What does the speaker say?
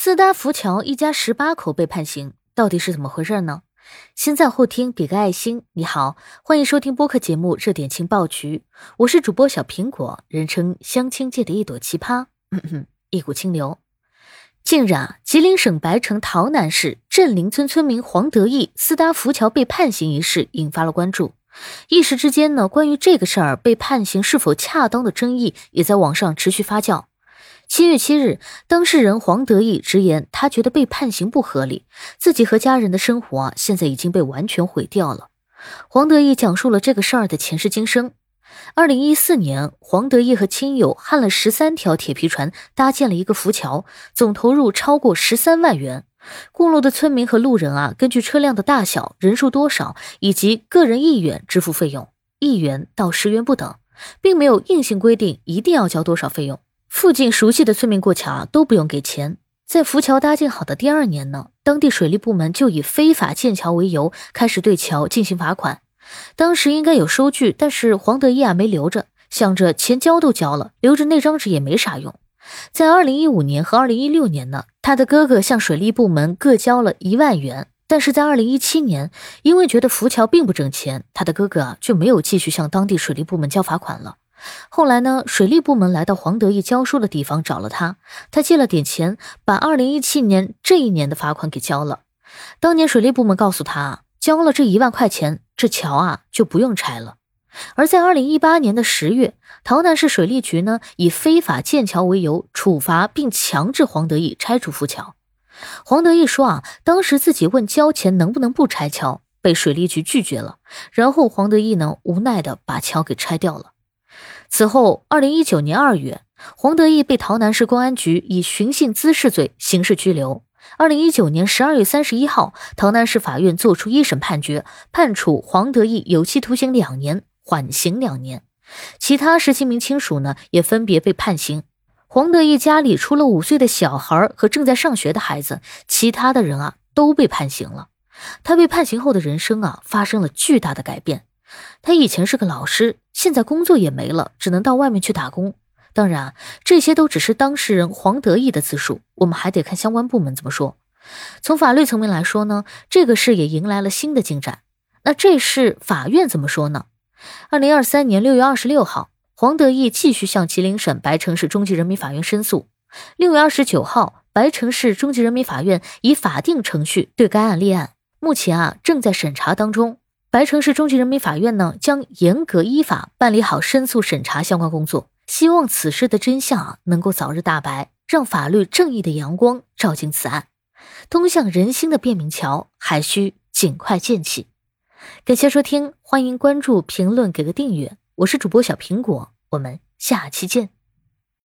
四搭浮桥一家十八口被判刑，到底是怎么回事呢？先在后厅比个爱心。你好，欢迎收听播客节目《热点情报局》，我是主播小苹果，人称相亲界的一朵奇葩，一股清流。近日啊，吉林省白城洮南市镇林村村民黄德义四搭浮桥被判刑一事引发了关注。一时之间呢，关于这个事儿被判刑是否恰当的争议也在网上持续发酵。七月七日，当事人黄德义直言，他觉得被判刑不合理，自己和家人的生活啊，现在已经被完全毁掉了。黄德义讲述了这个事儿的前世今生。二零一四年，黄德义和亲友焊了十三条铁皮船，搭建了一个浮桥，总投入超过十三万元。过路的村民和路人啊，根据车辆的大小、人数多少以及个人意愿支付费用，一元到十元不等，并没有硬性规定一定要交多少费用。附近熟悉的村民过桥啊都不用给钱。在浮桥搭建好的第二年呢，当地水利部门就以非法建桥为由，开始对桥进行罚款。当时应该有收据，但是黄德义啊没留着，想着钱交都交了，留着那张纸也没啥用。在二零一五年和二零一六年呢，他的哥哥向水利部门各交了一万元。但是在二零一七年，因为觉得浮桥并不挣钱，他的哥哥啊就没有继续向当地水利部门交罚款了。后来呢？水利部门来到黄德义教书的地方找了他，他借了点钱，把二零一七年这一年的罚款给交了。当年水利部门告诉他，交了这一万块钱，这桥啊就不用拆了。而在二零一八年的十月，洮南市水利局呢以非法建桥为由处罚并强制黄德义拆除浮桥。黄德义说啊，当时自己问交钱能不能不拆桥，被水利局拒绝了。然后黄德义呢无奈的把桥给拆掉了。此后，二零一九年二月，黄德义被洮南市公安局以寻衅滋事罪刑事拘留。二零一九年十二月三十一号，洮南市法院作出一审判决，判处黄德义有期徒刑两年，缓刑两年。其他十七名亲属呢，也分别被判刑。黄德义家里除了五岁的小孩和正在上学的孩子，其他的人啊都被判刑了。他被判刑后的人生啊，发生了巨大的改变。他以前是个老师，现在工作也没了，只能到外面去打工。当然，这些都只是当事人黄德义的自述，我们还得看相关部门怎么说。从法律层面来说呢，这个事也迎来了新的进展。那这事法院怎么说呢？二零二三年六月二十六号，黄德义继续向吉林省白城市中级人民法院申诉。六月二十九号，白城市中级人民法院以法定程序对该案立案，目前啊正在审查当中。白城市中级人民法院呢，将严格依法办理好申诉审查相关工作，希望此事的真相啊能够早日大白，让法律正义的阳光照进此案，通向人心的便民桥还需尽快建起。感谢收听，欢迎关注、评论、给个订阅，我是主播小苹果，我们下期见。